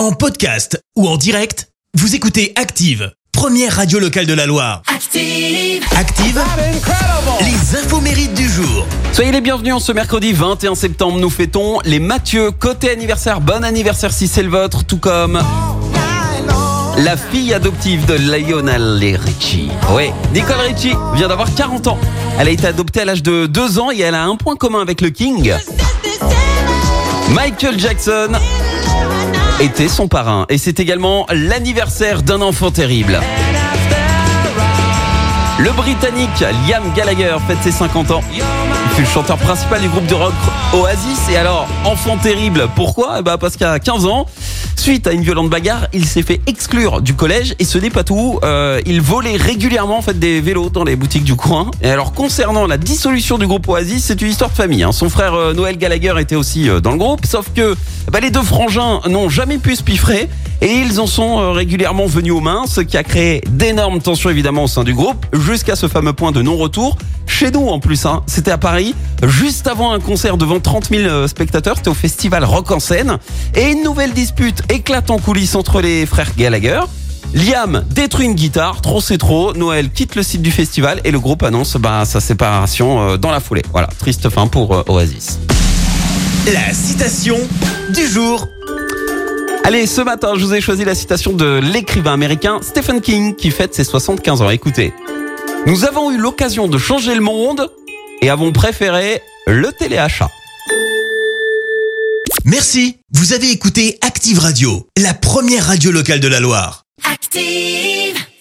En podcast ou en direct, vous écoutez Active, première radio locale de la Loire. Active. Active, les infos mérites du jour. Soyez les bienvenus en ce mercredi 21 septembre. Nous fêtons les Mathieu. Côté anniversaire, bon anniversaire si c'est le vôtre, tout comme la fille adoptive de Lionel Richie. Oui, Nicole Richie vient d'avoir 40 ans. Elle a été adoptée à l'âge de 2 ans et elle a un point commun avec le King. Michael Jackson était son parrain et c'est également l'anniversaire d'un enfant terrible. Le Britannique Liam Gallagher fête ses 50 ans. Il fut le chanteur principal du groupe de rock Oasis. Et alors, enfant terrible, pourquoi? Eh ben Parce qu'à 15 ans, suite à une violente bagarre, il s'est fait exclure du collège. Et ce n'est pas tout, euh, il volait régulièrement des vélos dans les boutiques du coin. Et alors, concernant la dissolution du groupe Oasis, c'est une histoire de famille. hein. Son frère euh, Noël Gallagher était aussi euh, dans le groupe. Sauf que ben, les deux frangins n'ont jamais pu se piffrer. Et ils en sont euh, régulièrement venus aux mains, ce qui a créé d'énormes tensions évidemment au sein du groupe, jusqu'à ce fameux point de non-retour. Chez nous en plus, hein, c'était à Paris, juste avant un concert devant 30 000 euh, spectateurs, c'était au festival Rock en scène. Et une nouvelle dispute éclate en coulisses entre les frères Gallagher. Liam détruit une guitare, trop c'est trop. Noël quitte le site du festival et le groupe annonce bah, sa séparation euh, dans la foulée. Voilà, triste fin pour Oasis. La citation du jour. Allez, ce matin, je vous ai choisi la citation de l'écrivain américain Stephen King qui fête ses 75 ans. Écoutez, nous avons eu l'occasion de changer le monde et avons préféré le téléachat. Merci, vous avez écouté Active Radio, la première radio locale de la Loire. Active.